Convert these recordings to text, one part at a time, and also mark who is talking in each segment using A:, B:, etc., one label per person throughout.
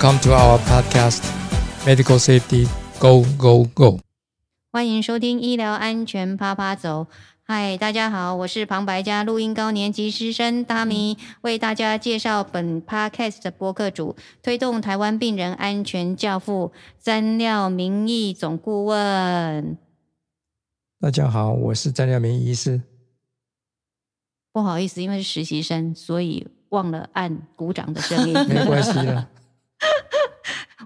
A: Welcome to our podcast, Medical Safety Go Go Go。
B: 欢迎收听医疗安全啪啪走。嗨，大家好，我是旁白家录音高年级师生大米，为大家介绍本 podcast 的播客主，推动台湾病人安全教父詹廖明义总顾问。
A: 大家好，我是詹廖明医师。
B: 不好意思，因为是实习生，所以忘了按鼓掌的声音。
A: 没关系的。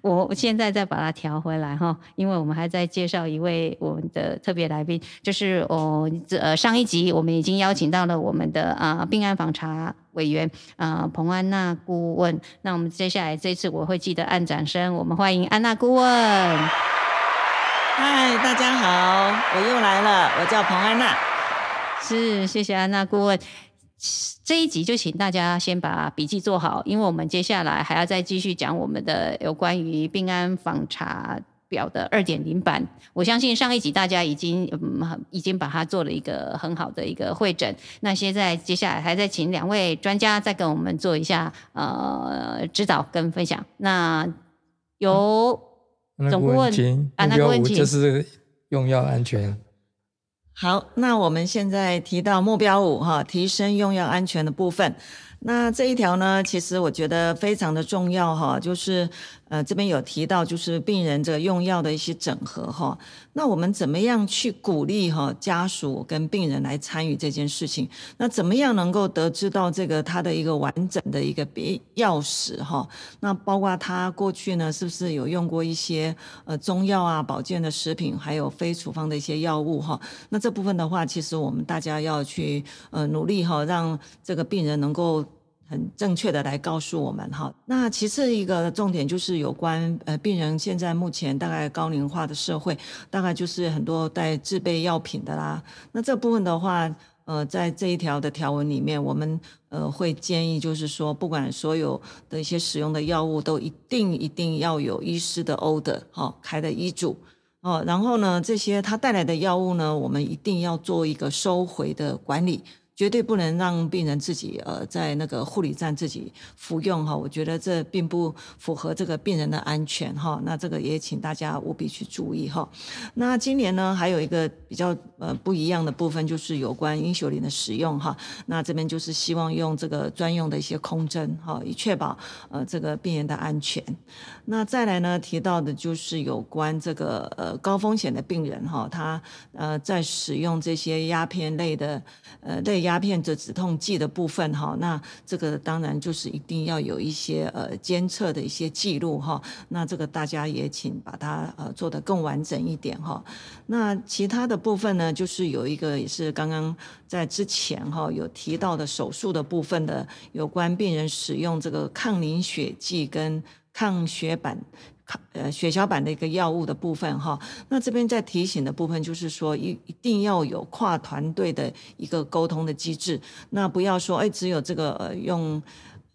B: 我现在再把它调回来哈，因为我们还在介绍一位我们的特别来宾，就是哦，呃，上一集我们已经邀请到了我们的啊病案访查委员啊彭安娜顾问。那我们接下来这次我会记得按掌声，我们欢迎安娜顾问。
C: 嗨，大家好，我又来了，我叫彭安娜。
B: 是，谢谢安娜顾问。这一集就请大家先把笔记做好，因为我们接下来还要再继续讲我们的有关于病安访查表的二点零版。我相信上一集大家已经嗯已经把它做了一个很好的一个会诊。那现在接下来还在请两位专家再跟我们做一下呃指导跟分享。那由总顾问
A: 啊，那个问题就是用药安全。
C: 好，那我们现在提到目标五哈，提升用药安全的部分。那这一条呢，其实我觉得非常的重要哈，就是。呃，这边有提到就是病人这用药的一些整合哈，那我们怎么样去鼓励哈家属跟病人来参与这件事情？那怎么样能够得知到这个他的一个完整的一个药史哈？那包括他过去呢是不是有用过一些呃中药啊、保健的食品，还有非处方的一些药物哈？那这部分的话，其实我们大家要去呃努力哈，让这个病人能够。很正确的来告诉我们哈，那其次一个重点就是有关呃病人现在目前大概高龄化的社会，大概就是很多带自备药品的啦。那这部分的话，呃，在这一条的条文里面，我们呃会建议就是说，不管所有的一些使用的药物，都一定一定要有医师的 order 哈开的医嘱哦。然后呢，这些他带来的药物呢，我们一定要做一个收回的管理。绝对不能让病人自己呃在那个护理站自己服用哈，我觉得这并不符合这个病人的安全哈。那这个也请大家务必去注意哈。那今年呢还有一个比较呃不一样的部分，就是有关英雄林的使用哈。那这边就是希望用这个专用的一些空针哈，以确保呃这个病人的安全。那再来呢提到的就是有关这个呃高风险的病人哈，他呃在使用这些鸦片类的呃类。鸦片的止痛剂的部分哈，那这个当然就是一定要有一些呃监测的一些记录哈，那这个大家也请把它呃做得更完整一点哈。那其他的部分呢，就是有一个也是刚刚在之前哈有提到的手术的部分的有关病人使用这个抗凝血剂跟抗血板。呃，血小板的一个药物的部分哈，那这边在提醒的部分就是说，一一定要有跨团队的一个沟通的机制，那不要说，哎，只有这个呃用。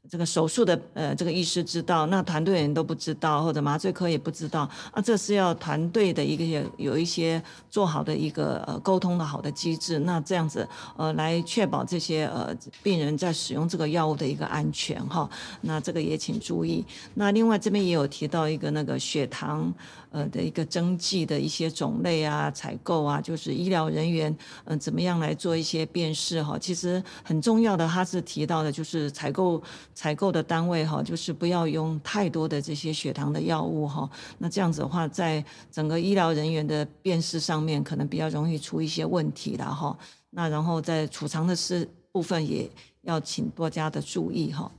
C: 这个手术的呃，这个医师知道，那团队人都不知道，或者麻醉科也不知道啊，这是要团队的一个有一些做好的一个呃沟通的好的机制，那这样子呃来确保这些呃病人在使用这个药物的一个安全哈，那这个也请注意。那另外这边也有提到一个那个血糖。呃的一个针剂的一些种类啊，采购啊，就是医疗人员嗯怎么样来做一些辨识哈。其实很重要的，他是提到的，就是采购采购的单位哈，就是不要用太多的这些血糖的药物哈。那这样子的话，在整个医疗人员的辨识上面，可能比较容易出一些问题了哈。那然后在储藏的是部分，也要请多加的注意哈。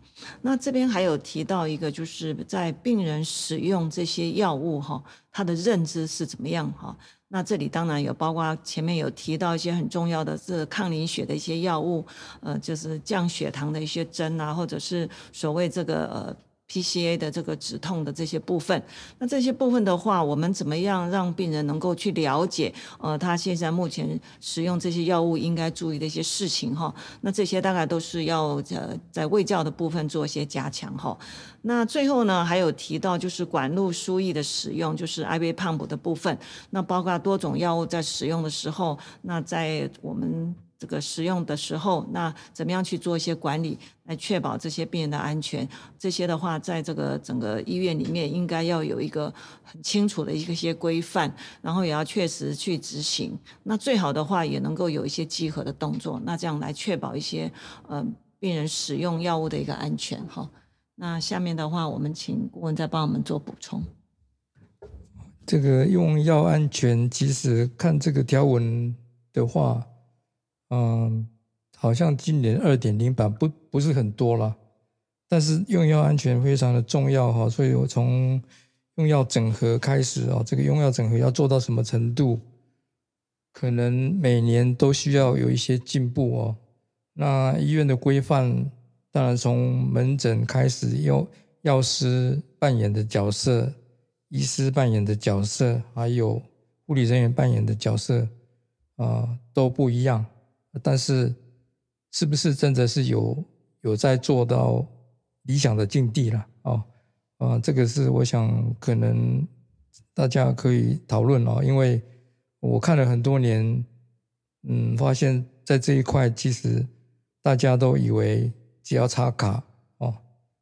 C: 那这边还有提到一个，就是在病人使用这些药物哈，他的认知是怎么样哈？那这里当然有包括前面有提到一些很重要的，是抗凝血的一些药物，呃，就是降血糖的一些针啊，或者是所谓这个呃。PCA 的这个止痛的这些部分，那这些部分的话，我们怎么样让病人能够去了解？呃，他现在目前使用这些药物应该注意的一些事情哈。那这些大概都是要呃在卫教的部分做一些加强哈。那最后呢，还有提到就是管路输液的使用，就是 IV pump 的部分。那包括多种药物在使用的时候，那在我们这个使用的时候，那怎么样去做一些管理，来确保这些病人的安全？这些的话，在这个整个医院里面，应该要有一个很清楚的一个些规范，然后也要确实去执行。那最好的话，也能够有一些集合的动作，那这样来确保一些呃病人使用药物的一个安全。哈，那下面的话，我们请顾问再帮我们做补充。
A: 这个用药安全，其实看这个条文的话。嗯，好像今年二点零版不不是很多了，但是用药安全非常的重要哈，所以我从用药整合开始啊，这个用药整合要做到什么程度，可能每年都需要有一些进步哦。那医院的规范，当然从门诊开始，药药师扮演的角色、医师扮演的角色，还有护理人员扮演的角色啊，都不一样。但是，是不是真的是有有在做到理想的境地了？哦，啊，这个是我想可能大家可以讨论哦，因为我看了很多年，嗯，发现在这一块其实大家都以为只要插卡哦，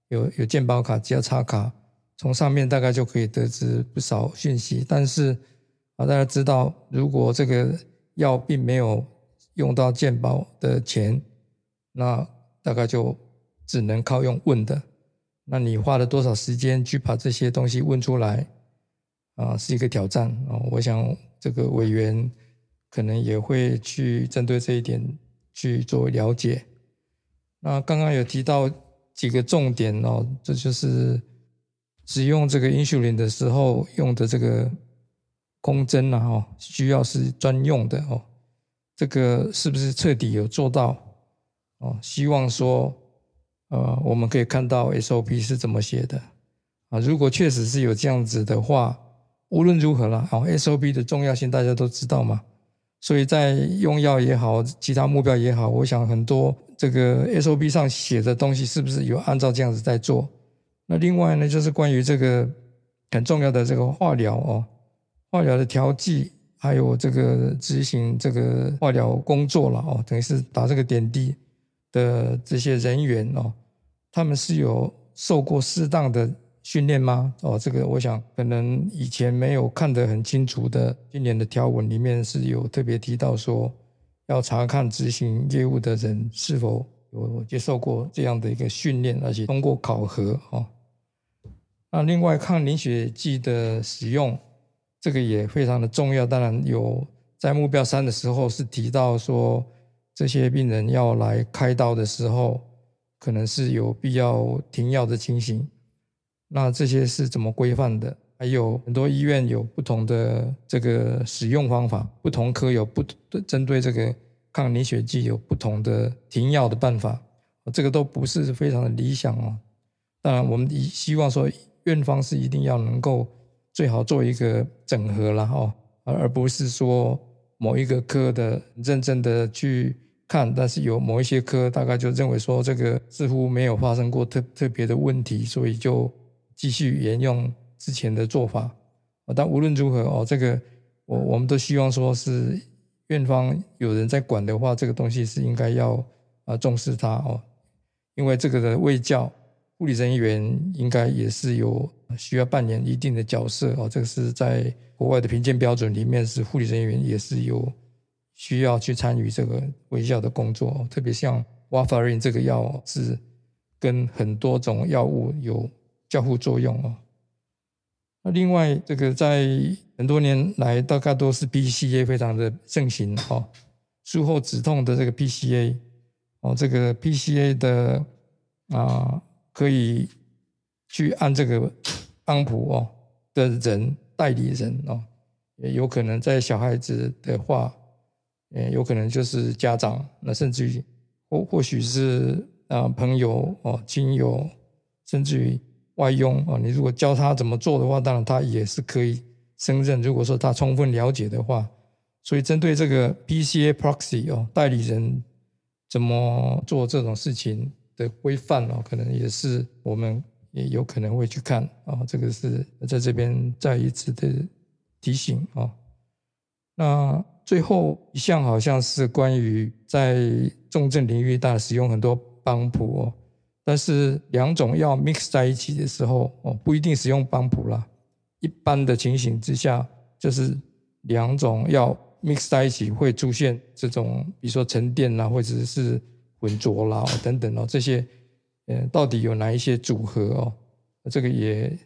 A: 有有健保卡，只要插卡，从上面大概就可以得知不少讯息。但是啊，大家知道，如果这个药并没有用到健保的钱，那大概就只能靠用问的。那你花了多少时间去把这些东西问出来啊？是一个挑战啊！我想这个委员可能也会去针对这一点去做了解。那刚刚有提到几个重点哦，这就是使用这个 insulin 的时候用的这个空针啊，哦，需要是专用的哦。这个是不是彻底有做到？哦，希望说，呃，我们可以看到 SOP 是怎么写的啊？如果确实是有这样子的话，无论如何啦，哦，SOP 的重要性大家都知道嘛。所以在用药也好，其他目标也好，我想很多这个 SOP 上写的东西是不是有按照这样子在做？那另外呢，就是关于这个很重要的这个化疗哦，化疗的调剂。还有这个执行这个化疗工作了哦，等于是打这个点滴的这些人员哦，他们是有受过适当的训练吗？哦，这个我想可能以前没有看得很清楚的，今年的条文里面是有特别提到说，要查看执行业务的人是否有接受过这样的一个训练，而且通过考核哦。那另外抗凝血剂的使用。这个也非常的重要，当然有在目标三的时候是提到说，这些病人要来开刀的时候，可能是有必要停药的情形。那这些是怎么规范的？还有很多医院有不同的这个使用方法，不同科有不针对这个抗凝血剂有不同的停药的办法，这个都不是非常的理想哦。当然，我们希望说院方是一定要能够。最好做一个整合了哈，而而不是说某一个科的认真的去看，但是有某一些科大概就认为说这个似乎没有发生过特特别的问题，所以就继续沿用之前的做法。但无论如何哦，这个我我们都希望说是院方有人在管的话，这个东西是应该要啊重视它哦，因为这个的卫教。护理人员应该也是有需要扮演一定的角色哦，这个是在国外的评鉴标准里面，是护理人员也是有需要去参与这个微笑的工作，特别像 warfarin 这个药是跟很多种药物有交互作用哦。那另外这个在很多年来，大概都是 PCA 非常的盛行哦，术后止痛的这个 PCA 哦，这个 PCA 的啊。可以去按这个安普哦的人代理人哦，也有可能在小孩子的话，嗯，有可能就是家长，那甚至于或或许是啊朋友哦亲友，甚至于外佣哦，你如果教他怎么做的话，当然他也是可以胜任。如果说他充分了解的话，所以针对这个 PCA proxy 哦代理人怎么做这种事情。的规范哦，可能也是我们也有可能会去看啊，这个是在这边再一次的提醒啊。那最后一项好像是关于在重症领域大使用很多帮谱哦，但是两种药 mix 在一起的时候哦，不一定使用帮谱啦。一般的情形之下，就是两种药 mix 在一起会出现这种，比如说沉淀啦，或者是浑浊啦等等哦，这些，呃，到底有哪一些组合哦？这个也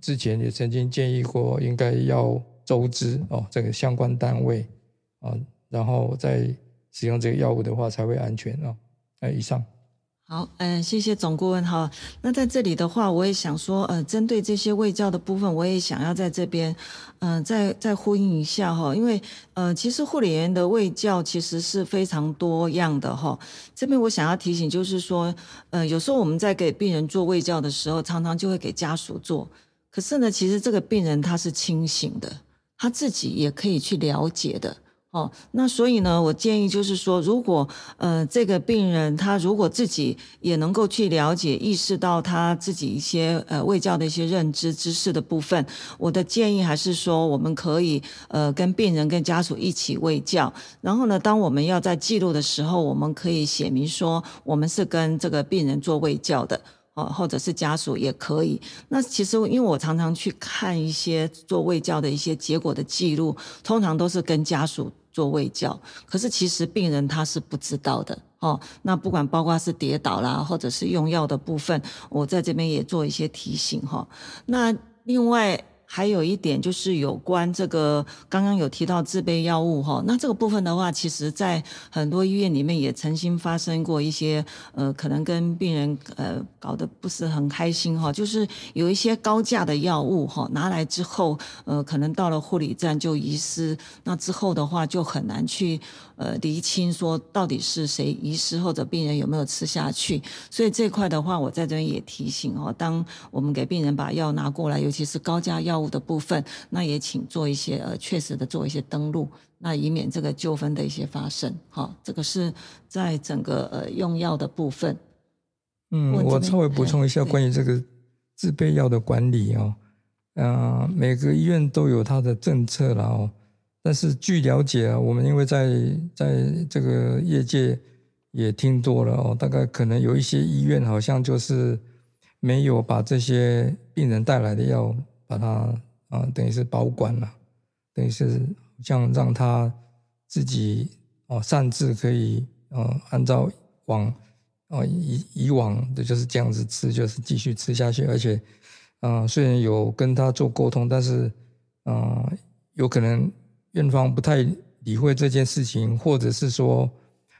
A: 之前也曾经建议过，应该要周知哦，这个相关单位啊，然后再使用这个药物的话才会安全哦。哎，以上。
C: 好，嗯，谢谢总顾问哈。那在这里的话，我也想说，呃，针对这些卫教的部分，我也想要在这边，嗯，再再呼应一下哈。因为，呃，其实护理员的卫教其实是非常多样的哈。这边我想要提醒，就是说，呃，有时候我们在给病人做卫教的时候，常常就会给家属做。可是呢，其实这个病人他是清醒的，他自己也可以去了解的。哦，那所以呢，我建议就是说，如果呃这个病人他如果自己也能够去了解、意识到他自己一些呃卫教的一些认知知识的部分，我的建议还是说，我们可以呃跟病人跟家属一起卫教，然后呢，当我们要在记录的时候，我们可以写明说，我们是跟这个病人做卫教的。哦，或者是家属也可以。那其实因为我常常去看一些做卫教的一些结果的记录，通常都是跟家属做胃教，可是其实病人他是不知道的。哦，那不管包括是跌倒啦，或者是用药的部分，我在这边也做一些提醒哈。那另外。还有一点就是有关这个，刚刚有提到自备药物哈，那这个部分的话，其实在很多医院里面也曾经发生过一些，呃，可能跟病人呃搞得不是很开心哈，就是有一些高价的药物哈，拿来之后，呃，可能到了护理站就遗失，那之后的话就很难去。呃，厘清说到底是谁遗失或者病人有没有吃下去，所以这块的话，我在这边也提醒哦，当我们给病人把药拿过来，尤其是高价药物的部分，那也请做一些呃确实的做一些登录，那以免这个纠纷的一些发生。好，这个是在整个呃用药的部分。
A: 嗯，我稍微补充一下关于这个自备药的管理哦，嗯，每个医院都有它的政策了哦。但是据了解啊，我们因为在在这个业界也听多了哦，大概可能有一些医院好像就是没有把这些病人带来的药把它啊，等于是保管了，等于是像让他自己哦擅自可以呃按照往哦以以往的就是这样子吃，就是继续吃下去，而且嗯虽然有跟他做沟通，但是嗯有可能。院方不太理会这件事情，或者是说，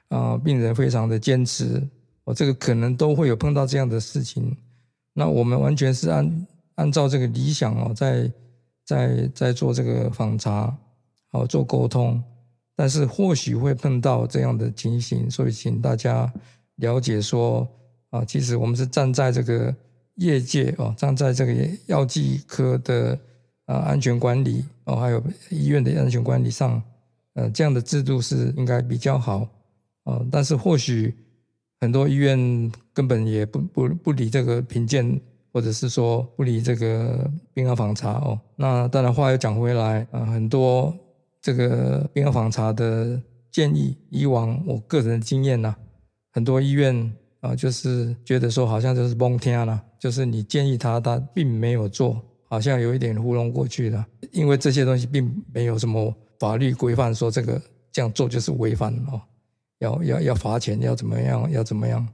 A: 啊，病人非常的坚持，我这个可能都会有碰到这样的事情。那我们完全是按按照这个理想哦，在在在做这个访查，好做沟通，但是或许会碰到这样的情形，所以请大家了解说，啊，其实我们是站在这个业界哦，站在这个药剂科的。啊，安全管理哦，还有医院的安全管理上，呃，这样的制度是应该比较好哦。但是或许很多医院根本也不不不理这个评鉴，或者是说不理这个病案访查哦。那当然话又讲回来啊，很多这个病案访查的建议，以往我个人的经验呐，很多医院啊，就是觉得说好像就是蒙天了，就是你建议他，他并没有做。好像有一点糊弄过去了，因为这些东西并没有什么法律规范说这个这样做就是违反哦，要要要罚钱，要怎么样，要怎么样，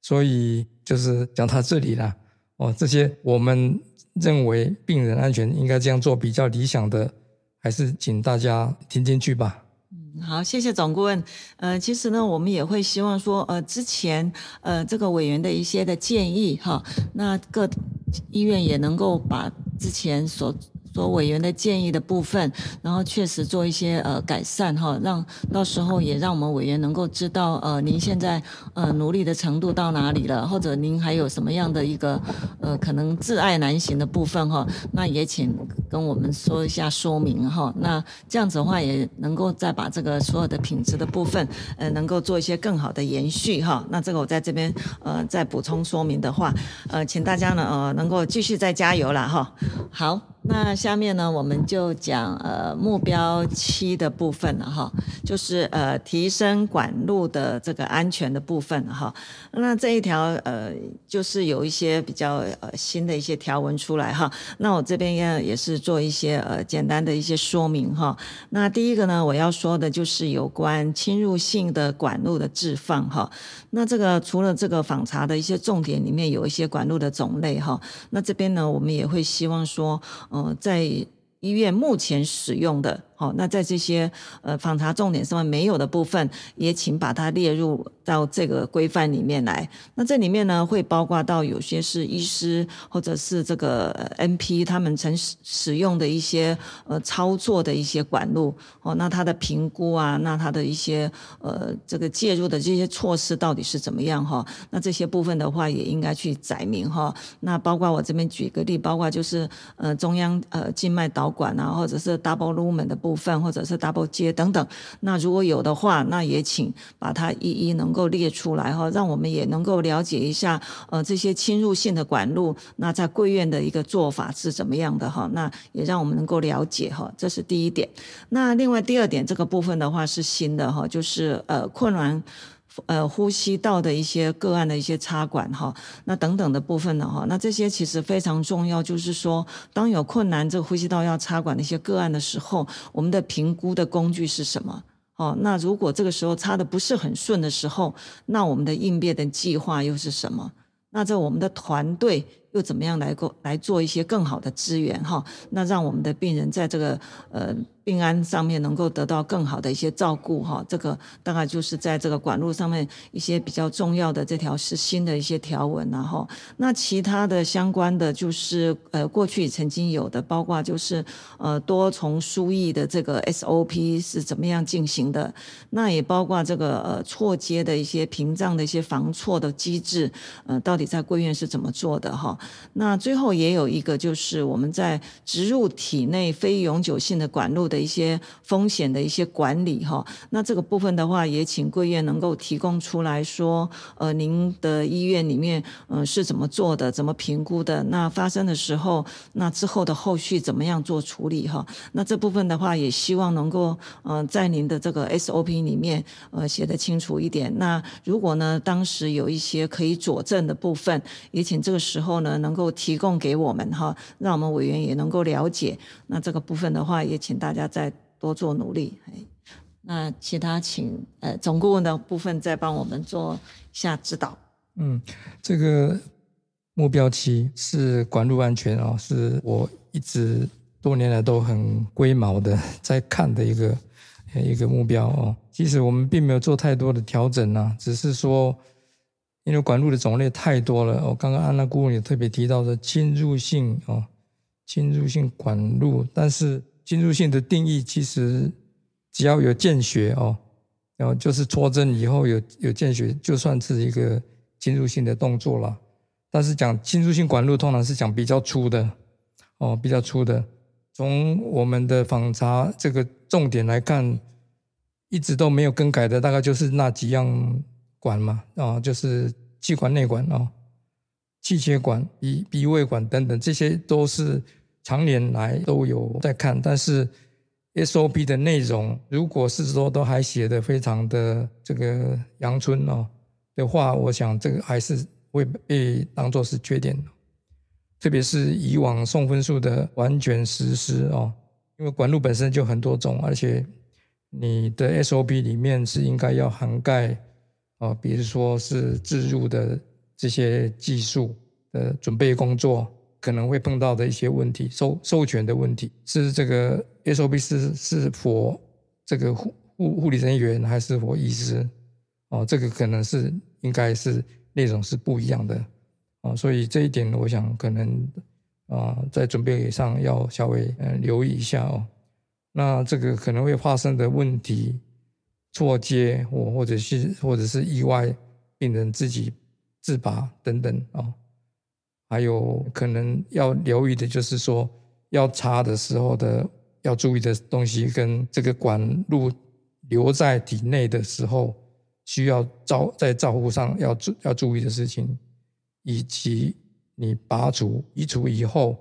A: 所以就是讲到这里了哦。这些我们认为病人安全应该这样做比较理想的，还是请大家听进去吧。
C: 嗯，好，谢谢总顾问。呃，其实呢，我们也会希望说，呃，之前呃这个委员的一些的建议哈，那各。医院也能够把之前所。做委员的建议的部分，然后确实做一些呃改善哈，让到时候也让我们委员能够知道呃您现在呃努力的程度到哪里了，或者您还有什么样的一个呃可能挚爱难行的部分哈，那也请跟我们说一下说明哈，那这样子的话也能够再把这个所有的品质的部分呃能够做一些更好的延续哈，那这个我在这边呃再补充说明的话，呃请大家呢呃能够继续再加油了哈，好。那下面呢，我们就讲呃目标七的部分了哈，就是呃提升管路的这个安全的部分哈。那这一条呃就是有一些比较呃新的一些条文出来哈。那我这边要也是做一些呃简单的一些说明哈。那第一个呢，我要说的就是有关侵入性的管路的置放哈。那这个除了这个访查的一些重点里面有一些管路的种类哈。那这边呢，我们也会希望说。在医院目前使用的。好，那在这些呃访查重点上面没有的部分，也请把它列入到这个规范里面来。那这里面呢，会包括到有些是医师或者是这个 NP 他们曾使使用的一些呃操作的一些管路哦，那它的评估啊，那它的一些呃这个介入的这些措施到底是怎么样哈？那这些部分的话，也应该去载明哈。那包括我这边举个例，包括就是呃中央呃静脉导管啊，或者是 double lumen 的部。部分或者是 double 接等等，那如果有的话，那也请把它一一能够列出来哈，让我们也能够了解一下，呃，这些侵入性的管路，那在贵院的一个做法是怎么样的哈，那也让我们能够了解哈，这是第一点。那另外第二点，这个部分的话是新的哈，就是呃困难。呃，呼吸道的一些个案的一些插管哈，那等等的部分呢哈，那这些其实非常重要，就是说，当有困难这个呼吸道要插管的一些个案的时候，我们的评估的工具是什么？哦，那如果这个时候插的不是很顺的时候，那我们的应变的计划又是什么？那在我们的团队又怎么样来够来做一些更好的资源哈？那让我们的病人在这个呃。病安上面能够得到更好的一些照顾哈，这个大概就是在这个管路上面一些比较重要的这条是新的一些条文然后，那其他的相关的就是呃过去曾经有的，包括就是呃多重输液的这个 SOP 是怎么样进行的，那也包括这个呃错接的一些屏障的一些防错的机制，呃到底在贵院是怎么做的哈？那最后也有一个就是我们在植入体内非永久性的管路的。一些风险的一些管理哈，那这个部分的话，也请贵院能够提供出来说，呃，您的医院里面，嗯，是怎么做的，怎么评估的？那发生的时候，那之后的后续怎么样做处理哈？那这部分的话，也希望能够，嗯，在您的这个 SOP 里面，呃，写得清楚一点。那如果呢，当时有一些可以佐证的部分，也请这个时候呢，能够提供给我们哈，让我们委员也能够了解。那这个部分的话，也请大家。再多做努力，那其他请呃总顾问的部分再帮我们做一下指导。
A: 嗯，这个目标期是管路安全啊，是我一直多年来都很龟毛的在看的一个一个目标哦。其实我们并没有做太多的调整啊，只是说因为管路的种类太多了。我刚刚安娜顾问也特别提到的侵入性哦，侵入性管路，但是。侵入性的定义其实只要有见血哦，然后就是戳针以后有有见血，就算是一个侵入性的动作了。但是讲侵入性管路，通常是讲比较粗的哦，比较粗的。从我们的访查这个重点来看，一直都没有更改的，大概就是那几样管嘛啊，就是气管内管哦，气切管、鼻鼻胃管等等，这些都是。常年来都有在看，但是 SOP 的内容，如果是说都还写的非常的这个阳春哦的话，我想这个还是会被当做是缺点特别是以往送分数的完全实施哦，因为管路本身就很多种，而且你的 SOP 里面是应该要涵盖哦，比如说是置入的这些技术的准备工作。可能会碰到的一些问题，授授权的问题是这个 SOP 是是否这个护护护理人员还是否医师哦，这个可能是应该是内容是不一样的哦，所以这一点我想可能啊在准备上要稍微嗯留意一下哦。那这个可能会发生的问题错接或或者是或者是意外病人自己自拔等等啊。还有可能要留意的，就是说要插的时候的要注意的东西，跟这个管路留在体内的时候需要照在照护上要注要注意的事情，以及你拔除移除以后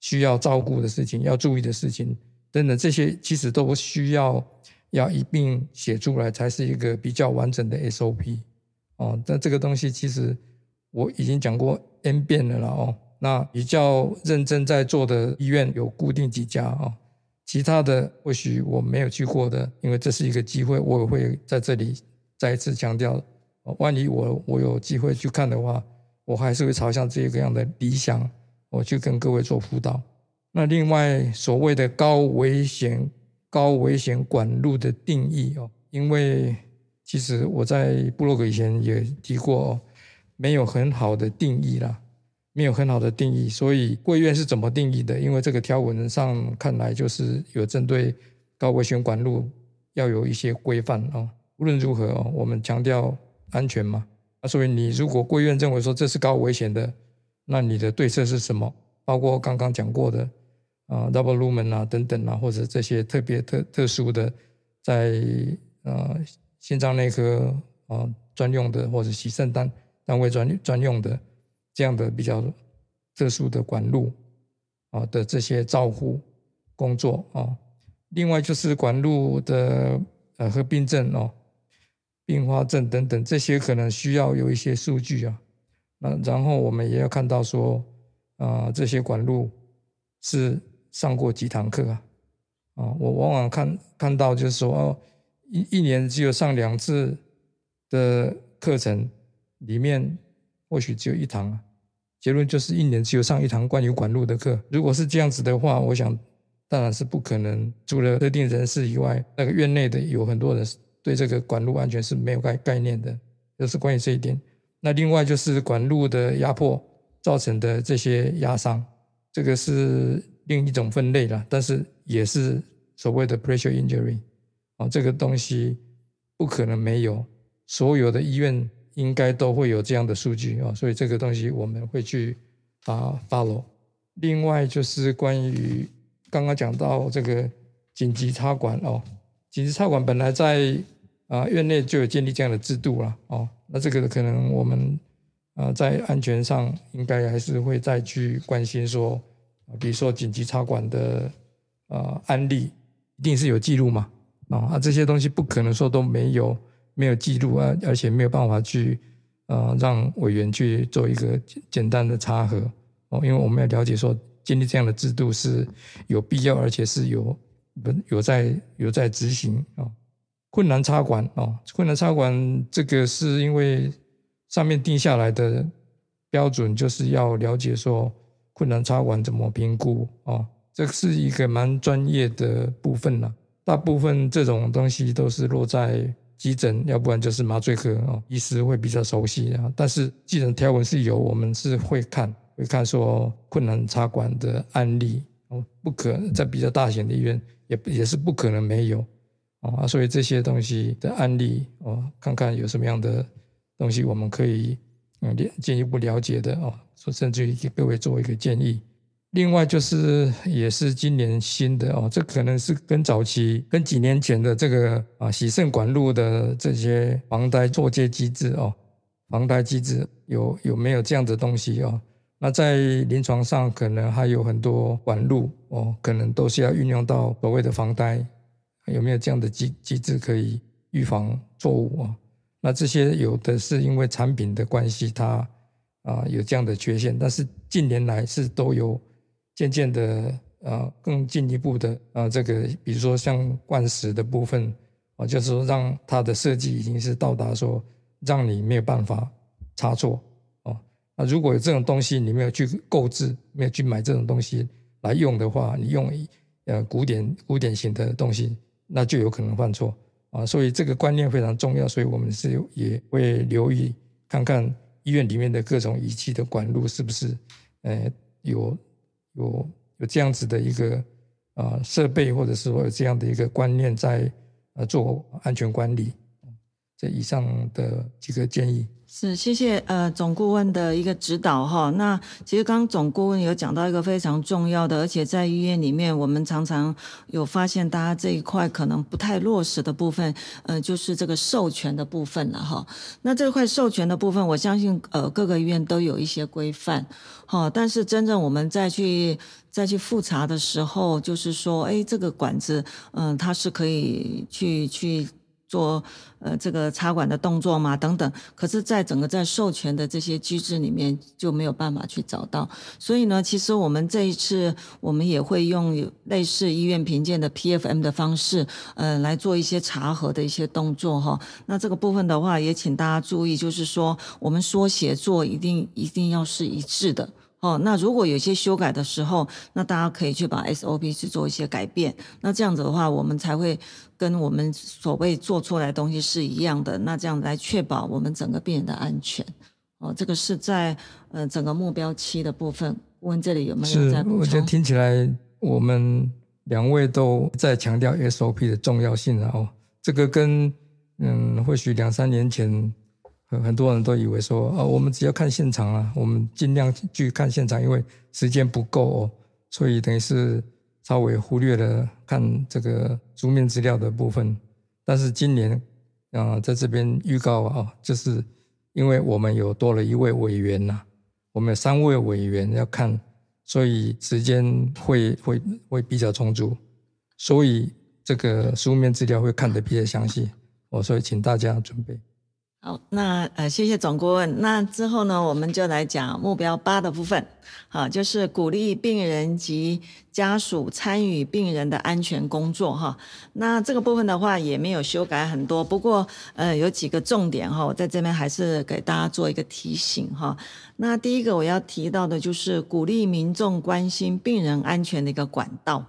A: 需要照顾的事情、要注意的事情等等，这些其实都需要要一并写出来，才是一个比较完整的 SOP 哦。但这个东西其实我已经讲过 N 遍了了哦。那比较认真在做的医院有固定几家哦，其他的或许我没有去过的，因为这是一个机会，我也会在这里再一次强调。万一我我有机会去看的话，我还是会朝向这个样的理想，我去跟各位做辅导。那另外所谓的高危险高危险管路的定义哦，因为其实我在布洛格以前也提过，没有很好的定义啦。没有很好的定义，所以贵院是怎么定义的？因为这个条文上看来就是有针对高危险管路要有一些规范哦。无论如何哦，我们强调安全嘛。那，所以你如果贵院认为说这是高危险的，那你的对策是什么？包括刚刚讲过的啊，double lumen 啊等等啊，或者这些特别特特殊的，在呃心脏内科啊专用的，或者洗肾单单位专专用的。这样的比较特殊的管路啊的这些照护工作啊，另外就是管路的呃合并症哦、并发症等等，这些可能需要有一些数据啊。那然后我们也要看到说啊，这些管路是上过几堂课啊？啊，我往往看看到就是说哦，一一年只有上两次的课程里面。或许只有一堂啊，结论就是一年只有上一堂关于管路的课。如果是这样子的话，我想当然是不可能。除了特定人士以外，那个院内的有很多人对这个管路安全是没有概概念的，就是关于这一点。那另外就是管路的压迫造成的这些压伤，这个是另一种分类了，但是也是所谓的 pressure injury 啊，这个东西不可能没有，所有的医院。应该都会有这样的数据啊，所以这个东西我们会去啊 follow。另外就是关于刚刚讲到这个紧急插管哦，紧急插管本来在啊院内就有建立这样的制度了哦，那这个可能我们啊在安全上应该还是会再去关心说，比如说紧急插管的啊案例一定是有记录嘛啊，啊这些东西不可能说都没有。没有记录啊，而且没有办法去呃让委员去做一个简单的查核哦，因为我们要了解说建立这样的制度是有必要，而且是有不有在有在执行啊。困难插管哦，困难插管这个是因为上面定下来的标准就是要了解说困难插管怎么评估哦，这是一个蛮专业的部分了。大部分这种东西都是落在。急诊，要不然就是麻醉科哦，医师会比较熟悉啊。但是急诊条文是有，我们是会看，会看说困难插管的案例哦，不可能在比较大型的医院也也是不可能没有啊。所以这些东西的案例哦，看看有什么样的东西我们可以嗯进一步了解的哦，说甚至于给各位做一个建议。另外就是，也是今年新的哦，这可能是跟早期、跟几年前的这个啊洗肾管路的这些防呆作接机制哦，防呆机制有有没有这样的东西哦？那在临床上可能还有很多管路哦，可能都是要运用到所谓的防呆，有没有这样的机机制可以预防错误啊？那这些有的是因为产品的关系，它啊有这样的缺陷，但是近年来是都有。渐渐的，呃，更进一步的，呃，这个比如说像灌食的部分，啊，就是说让它的设计已经是到达说让你没有办法插错，哦，那如果有这种东西你没有去购置，没有去买这种东西来用的话，你用呃古典古典型的东西，那就有可能犯错，啊，所以这个观念非常重要，所以我们是也会留意看看医院里面的各种仪器的管路是不是，呃，有。有有这样子的一个啊设备，或者是说这样的一个观念在呃做安全管理，这以上的几个建议。
C: 是，谢谢呃总顾问的一个指导哈。那其实刚刚总顾问有讲到一个非常重要的，而且在医院里面，我们常常有发现大家这一块可能不太落实的部分，呃，就是这个授权的部分了哈。那这块授权的部分，我相信呃各个医院都有一些规范哈，但是真正我们再去再去复查的时候，就是说，哎，这个管子，嗯，它是可以去去。做呃这个插管的动作嘛等等，可是，在整个在授权的这些机制里面就没有办法去找到，所以呢，其实我们这一次我们也会用类似医院评鉴的 PFM 的方式，呃，来做一些查核的一些动作哈。那这个部分的话，也请大家注意，就是说我们说写作一定一定要是一致的。哦，那如果有些修改的时候，那大家可以去把 SOP 去做一些改变。那这样子的话，我们才会跟我们所谓做出来的东西是一样的。那这样来确保我们整个病人的安全。哦，这个是在呃整个目标期的部分。问这里有没有在补
A: 充？我觉得听起来我们两位都在强调 SOP 的重要性。然后这个跟嗯，或许两三年前。很多人都以为说，哦，我们只要看现场啊，我们尽量去看现场，因为时间不够哦，所以等于是稍微忽略了看这个书面资料的部分。但是今年，啊，在这边预告啊，就是因为我们有多了一位委员呐，我们有三位委员要看，所以时间会会会比较充足，所以这个书面资料会看得比较详细。我所以请大家准备。
C: 好，那呃，谢谢总顾问。那之后呢，我们就来讲目标八的部分，好，就是鼓励病人及家属参与病人的安全工作哈。那这个部分的话也没有修改很多，不过呃有几个重点哈，我在这边还是给大家做一个提醒哈。那第一个我要提到的就是鼓励民众关心病人安全的一个管道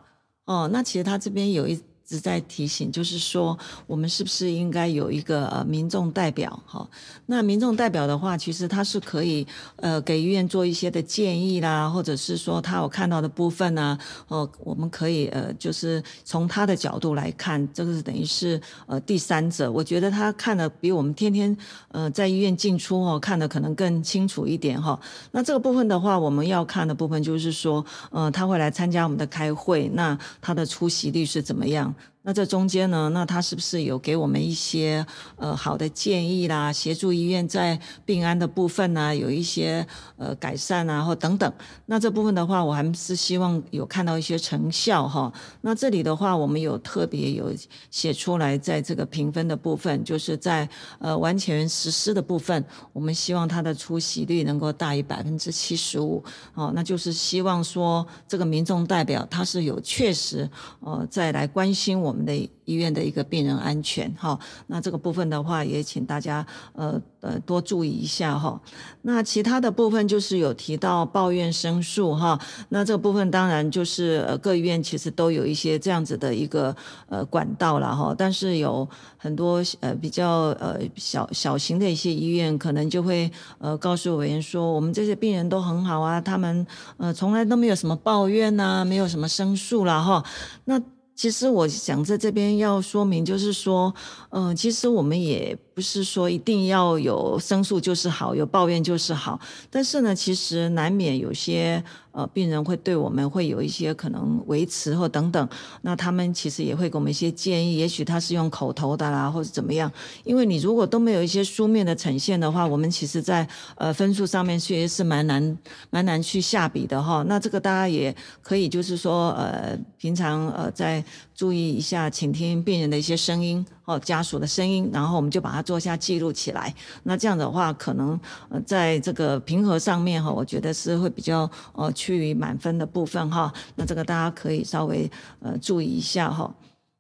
C: 哦。那其实他这边有一。只在提醒，就是说，我们是不是应该有一个呃民众代表？哈，那民众代表的话，其实他是可以呃给医院做一些的建议啦，或者是说他有看到的部分呢，哦，我们可以呃就是从他的角度来看，这个是等于是呃第三者。我觉得他看的比我们天天呃在医院进出哦看的可能更清楚一点哈。那这个部分的话，我们要看的部分就是说，呃，他会来参加我们的开会，那他的出席率是怎么样？down 那这中间呢？那他是不是有给我们一些呃好的建议啦？协助医院在病安的部分呢，有一些呃改善啊，或等等。那这部分的话，我还是希望有看到一些成效哈。那这里的话，我们有特别有写出来，在这个评分的部分，就是在呃完全实施的部分，我们希望它的出席率能够大于百分之七十五。哦，那就是希望说这个民众代表他是有确实呃再来关心我。我们的医院的一个病人安全，哈，那这个部分的话，也请大家呃呃多注意一下哈。那其他的部分就是有提到抱怨申诉哈，那这个部分当然就是呃各医院其实都有一些这样子的一个呃管道了哈，但是有很多呃比较呃小小型的一些医院，可能就会呃告诉委员说，我们这些病人都很好啊，他们呃从来都没有什么抱怨呐，没有什么申诉了哈，那。其实我想在这边要说明，就是说，嗯，其实我们也。不是说一定要有申诉就是好，有抱怨就是好。但是呢，其实难免有些呃病人会对我们会有一些可能维持或等等。那他们其实也会给我们一些建议，也许他是用口头的啦，或者怎么样。因为你如果都没有一些书面的呈现的话，我们其实在呃分数上面确实是蛮难蛮难去下笔的哈。那这个大家也可以就是说呃平常呃在注意一下，倾听病人的一些声音。哦，家属的声音，然后我们就把它做下记录起来。那这样的话，可能呃，在这个平和上面哈，我觉得是会比较呃趋于满分的部分哈。那这个大家可以稍微呃注意一下哈。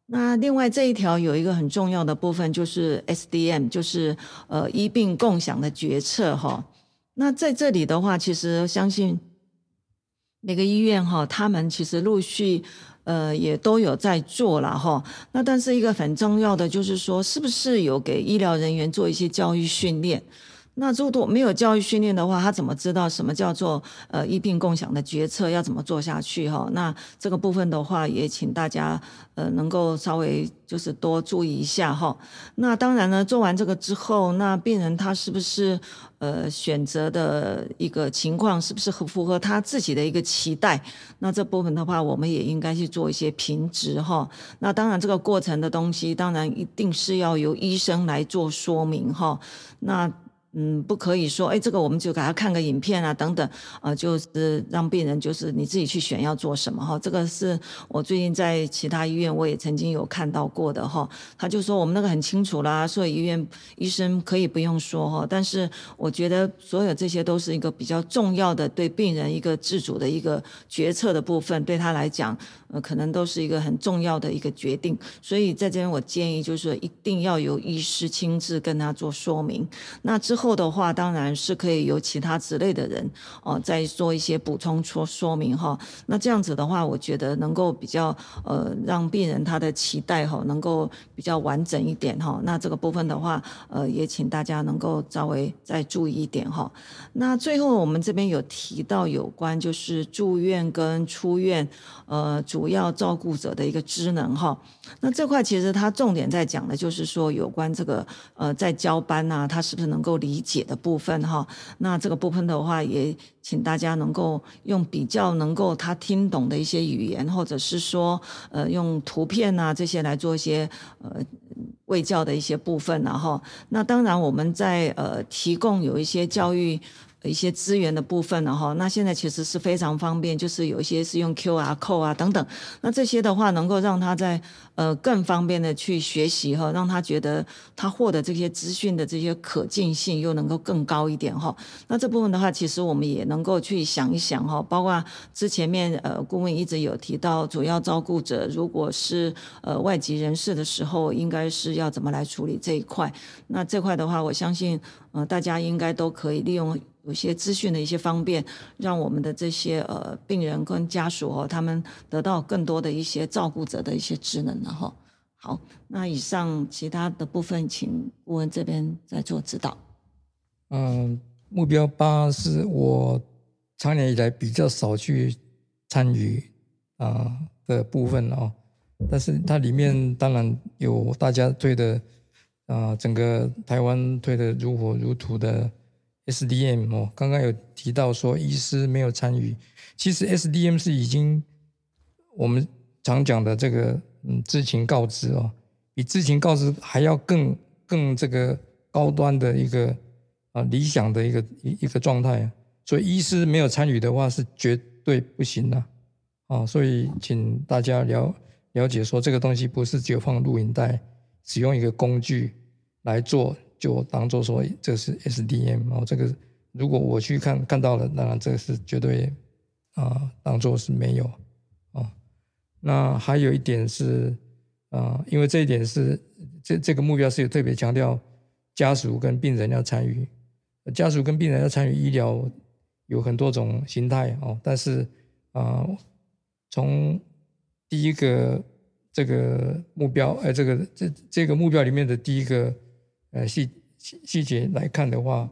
C: 那另外这一条有一个很重要的部分，就是 SDM，就是呃医病共享的决策哈。那在这里的话，其实相信每个医院哈，他们其实陆续。呃，也都有在做了哈。那但是一个很重要的就是说，是不是有给医疗人员做一些教育训练？那如果没有教育训练的话，他怎么知道什么叫做呃医病共享的决策要怎么做下去哈？那这个部分的话，也请大家呃能够稍微就是多注意一下哈。那当然呢，做完这个之后，那病人他是不是呃选择的一个情况是不是很符合他自己的一个期待？那这部分的话，我们也应该去做一些评值哈。那当然这个过程的东西，当然一定是要由医生来做说明哈。那嗯，不可以说，哎，这个我们就给他看个影片啊，等等，啊，就是让病人就是你自己去选要做什么哈。这个是我最近在其他医院我也曾经有看到过的哈。他就说我们那个很清楚啦，所以医院医生可以不用说哈。但是我觉得所有这些都是一个比较重要的对病人一个自主的一个决策的部分，对他来讲。呃，可能都是一个很重要的一个决定，所以在这边我建议就是，一定要有医师亲自跟他做说明。那之后的话，当然是可以由其他之类的人哦，再做一些补充说说明哈。那这样子的话，我觉得能够比较呃，让病人他的期待哈，能够比较完整一点哈。那这个部分的话，呃，也请大家能够稍微再注意一点哈。那最后我们这边有提到有关就是住院跟出院呃主。要照顾者的一个职能哈，那这块其实他重点在讲的就是说有关这个呃在交班呐，他是不是能够理解的部分哈。那这个部分的话，也请大家能够用比较能够他听懂的一些语言，或者是说呃用图片呐这些来做一些呃卫教的一些部分然后那当然我们在呃提供有一些教育。一些资源的部分了哈，那现在其实是非常方便，就是有一些是用 QR code 啊等等，那这些的话能够让他在呃更方便的去学习哈，让他觉得他获得这些资讯的这些可进性又能够更高一点哈。那这部分的话，其实我们也能够去想一想哈，包括之前面呃顾问一直有提到，主要照顾者如果是呃外籍人士的时候，应该是要怎么来处理这一块。那这块的话，我相信呃大家应该都可以利用。有些资讯的一些方便，让我们的这些呃病人跟家属哦，他们得到更多的一些照顾者的一些职能了哈。好，那以上其他的部分，请顾问这边再做指导。
A: 嗯，目标八是我长年以来比较少去参与啊的部分哦，但是它里面当然有大家推的啊，整个台湾推的如火如荼的。SDM 哦，刚刚有提到说医师没有参与，其实 SDM 是已经我们常讲的这个嗯知情告知哦，比知情告知还要更更这个高端的一个啊理想的一个一一个状态，所以医师没有参与的话是绝对不行的啊，所以请大家了了解说这个东西不是只有放录影带，使用一个工具来做。就当做说这是 SDM 哦，这个如果我去看看到了，当然这个是绝对啊，当做是没有啊。那还有一点是啊，因为这一点是这这个目标是有特别强调家属跟病人要参与，家属跟病人要参与医疗有很多种形态哦，但是啊，从第一个这个目标哎，这个这这个目标里面的第一个。呃，细细细节来看的话，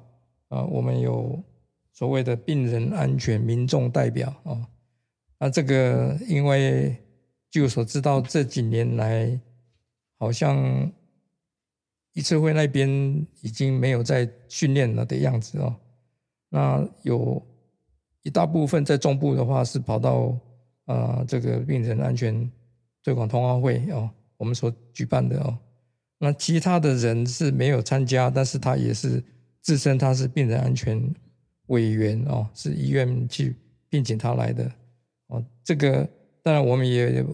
A: 啊，我们有所谓的病人安全民众代表啊，那这个因为据我所知道，这几年来好像医策会那边已经没有在训练了的样子哦。那有一大部分在中部的话是跑到啊这个病人安全推广通话会哦，我们所举办的哦。那其他的人是没有参加，但是他也是自称他是病人安全委员哦，是医院去聘请他来的哦。这个当然我们也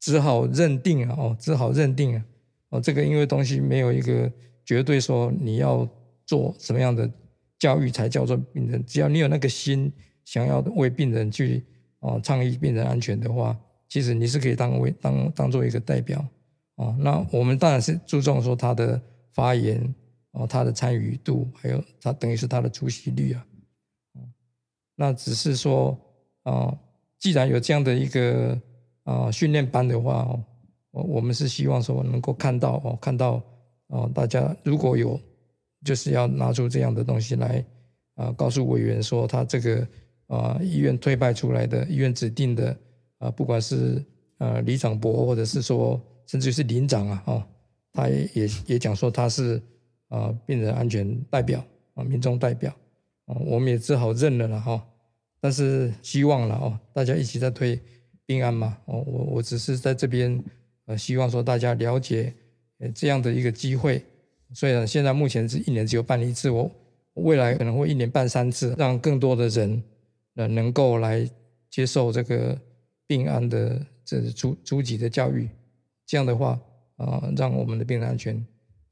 A: 只好认定啊，哦，只好认定啊，哦，这个因为东西没有一个绝对说你要做什么样的教育才叫做病人，只要你有那个心想要为病人去哦倡议病人安全的话，其实你是可以当为当当做一个代表。啊，那我们当然是注重说他的发言，哦，他的参与度，还有他等于是他的出席率啊。那只是说，啊，既然有这样的一个啊训练班的话，哦，我我们是希望说能够看到哦，看到哦，大家如果有就是要拿出这样的东西来啊，告诉委员说他这个啊医院推派出来的医院指定的啊，不管是呃李长博或者是说甚至是林长啊，哦，他也也也讲说他是啊病人安全代表啊民众代表啊，我们也只好认了了哈。但是希望了哦，大家一起在推病安嘛哦，我我只是在这边呃希望说大家了解呃这样的一个机会，虽然现在目前是一年只有办一次，我未来可能会一年办三次，让更多的人呃能够来接受这个病安的这初初级的教育，这样的话啊，让我们的病人安全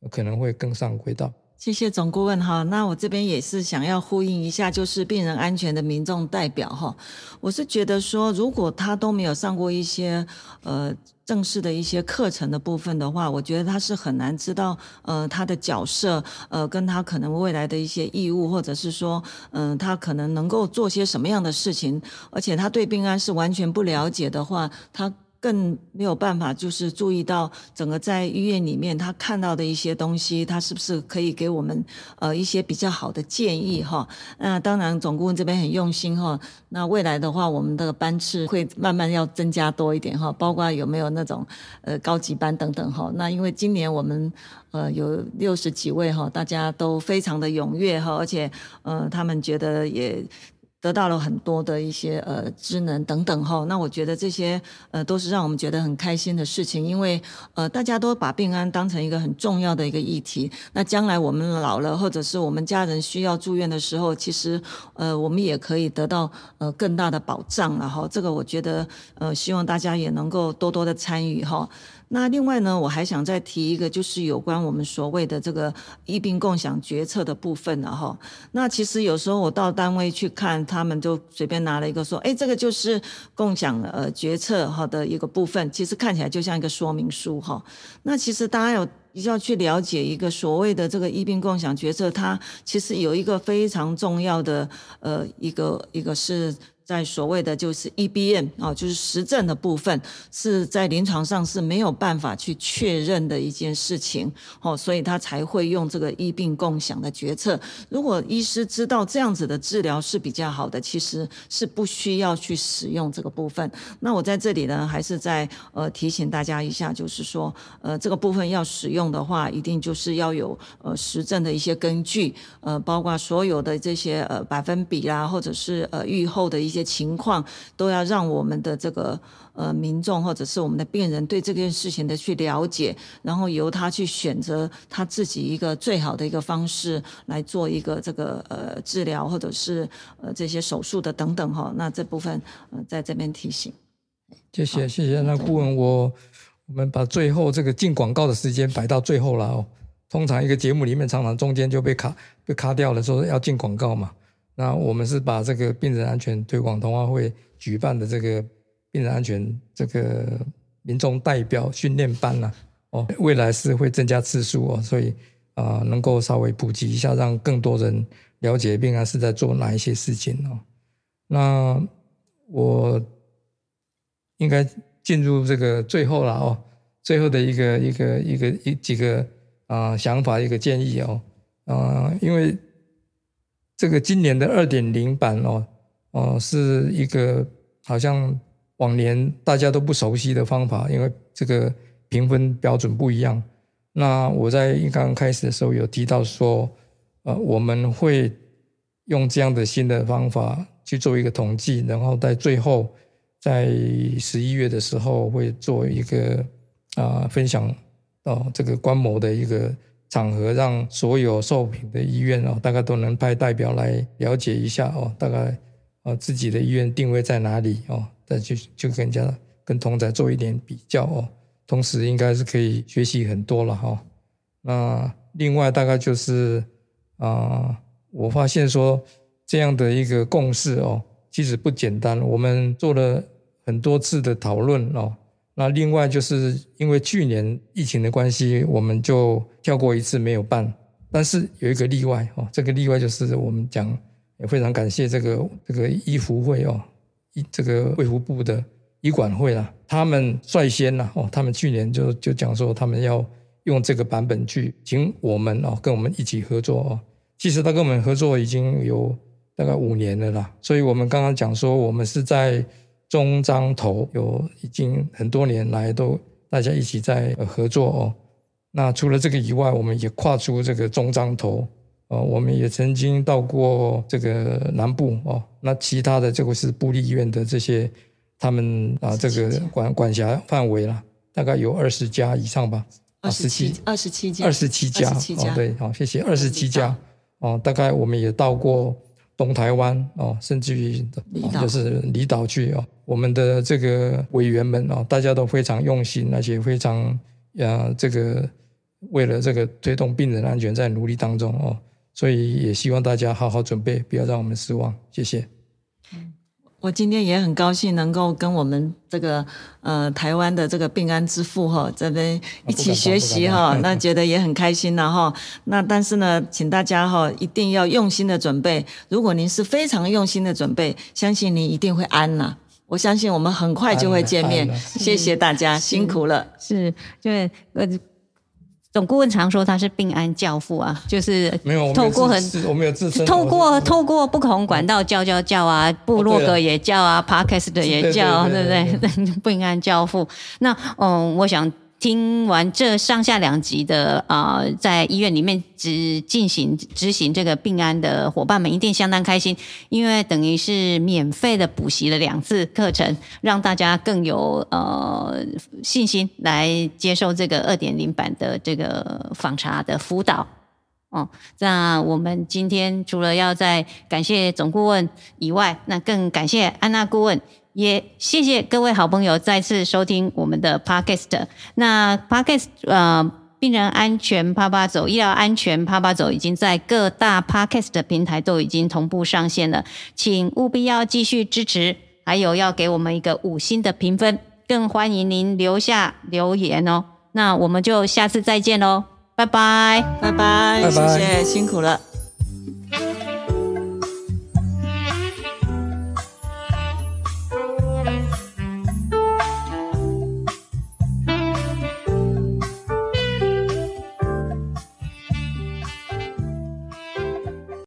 A: 可能会更上轨道。
C: 谢谢总顾问哈，那我这边也是想要呼应一下，就是病人安全的民众代表哈，我是觉得说，如果他都没有上过一些呃正式的一些课程的部分的话，我觉得他是很难知道呃他的角色呃跟他可能未来的一些义务，或者是说嗯他可能能够做些什么样的事情，而且他对病安是完全不了解的话，他。更没有办法，就是注意到整个在医院里面他看到的一些东西，他是不是可以给我们呃一些比较好的建议哈？那当然总顾问这边很用心哈。那未来的话，我们的班次会慢慢要增加多一点哈，包括有没有那种呃高级班等等哈。那因为今年我们呃有六十几位哈，大家都非常的踊跃哈，而且呃他们觉得也。得到了很多的一些呃职能等等哈，那我觉得这些呃都是让我们觉得很开心的事情，因为呃大家都把病安当成一个很重要的一个议题。那将来我们老了，或者是我们家人需要住院的时候，其实呃我们也可以得到呃更大的保障了哈。这个我觉得呃希望大家也能够多多的参与哈。那另外呢，我还想再提一个，就是有关我们所谓的这个医病共享决策的部分了哈。那其实有时候我到单位去看，他们就随便拿了一个说，哎，这个就是共享呃决策哈的一个部分，其实看起来就像一个说明书哈。那其实大家有要去了解一个所谓的这个医病共享决策，它其实有一个非常重要的呃一个一个是。在所谓的就是 EBM 啊，就是实证的部分，是在临床上是没有办法去确认的一件事情，哦，所以他才会用这个医病共享的决策。如果医师知道这样子的治疗是比较好的，其实是不需要去使用这个部分。那我在这里呢，还是在呃提醒大家一下，就是说，呃，这个部分要使用的话，一定就是要有呃实证的一些根据，呃，包括所有的这些呃百分比啦，或者是呃预后的一些。情况都要让我们的这个呃民众或者是我们的病人对这件事情的去了解，然后由他去选择他自己一个最好的一个方式来做一个这个呃治疗或者是呃这些手术的等等哈。那这部分呃在这边提醒。
A: 谢谢谢谢。那顾问我我们把最后这个进广告的时间摆到最后了哦。通常一个节目里面常常中间就被卡被卡掉了，说要进广告嘛。那我们是把这个病人安全推广同话会举办的这个病人安全这个民众代表训练班呢，哦，未来是会增加次数哦，所以啊，能够稍微普及一下，让更多人了解病安是在做哪一些事情哦。那我应该进入这个最后了哦，最后的一个一个一个一几个啊想法一个建议哦，啊，因为。这个今年的二点零版哦，哦，是一个好像往年大家都不熟悉的方法，因为这个评分标准不一样。那我在刚刚开始的时候有提到说，呃，我们会用这样的新的方法去做一个统计，然后在最后在十一月的时候会做一个啊分享哦这个观摩的一个。场合让所有受评的医院哦，大概都能派代表来了解一下哦，大概呃自己的医院定位在哪里哦，再就就跟人家跟同仔做一点比较哦，同时应该是可以学习很多了哈。那另外大概就是啊，我发现说这样的一个共识哦，其实不简单，我们做了很多次的讨论哦。那另外就是因为去年疫情的关系，我们就跳过一次没有办。但是有一个例外哦，这个例外就是我们讲也非常感谢这个这个医服会哦，医这个卫福部的医管会啦，他们率先啦哦，他们去年就就讲说他们要用这个版本去请我们哦跟我们一起合作哦。其实他跟我们合作已经有大概五年了啦，所以我们刚刚讲说我们是在中章头有已经很多年来都大家一起在合作哦。那除了这个以外，我们也跨出这个中章头。哦，我们也曾经到过这个南部哦，那其他的这个是部立医院的这些，他们啊这个管管辖范围了，大概有二十家以上吧，
C: 二十七二十七家，
A: 二十七家，哦对，好谢谢，二十七家。哦，大概我们也到过东台湾哦，甚至于就是离岛去哦，我们的这个委员们哦，大家都非常用心，而且非常呃这个为了这个推动病人安全在努力当中哦。所以也希望大家好好准备，不要让我们失望。谢谢。
C: 我今天也很高兴能够跟我们这个呃台湾的这个病安之父哈这边一起学习哈，那觉得也很开心了哈。那但是呢，请大家哈一定要用心的准备。如果您是非常用心的准备，相信您一定会安呐。我相信我们很快就会见面。谢谢大家，辛苦了。
B: 是，对，呃。总顾问常说他是病安教父啊，就是
A: 没有
B: 透过很
A: 我们有自身
B: 透过透过不同管道叫叫叫啊，部落格也叫啊，Podcast 也教，对不对？病安教父。那嗯，我想。听完这上下两集的啊，在医院里面执进行执行这个病安的伙伴们一定相当开心，因为等于是免费的补习了两次课程，让大家更有呃信心来接受这个二点零版的这个访查的辅导。哦，那我们今天除了要在感谢总顾问以外，那更感谢安娜顾问。也谢谢各位好朋友再次收听我们的 podcast。那 podcast 呃，病人安全啪啪走，医疗安全啪啪走，已经在各大 podcast 平台都已经同步上线了，请务必要继续支持，还有要给我们一个五星的评分，更欢迎您留下留言哦。那我们就下次再见喽，拜拜，
C: 拜拜，谢谢，辛苦了。